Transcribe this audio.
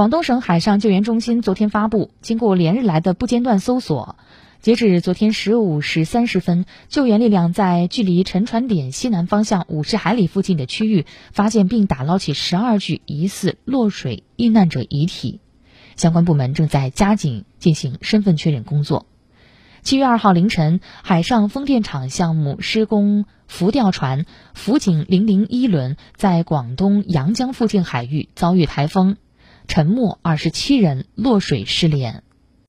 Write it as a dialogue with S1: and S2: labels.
S1: 广东省海上救援中心昨天发布，经过连日来的不间断搜索，截至昨天十五时三十分，救援力量在距离沉船点西南方向五十海里附近的区域发现并打捞起十二具疑似落水遇难者遗体，相关部门正在加紧进行身份确认工作。七月二号凌晨，海上风电场项目施工浮吊船“福景零零一轮”在广东阳江附近海域遭遇台风，沉没二十七人，落水失联。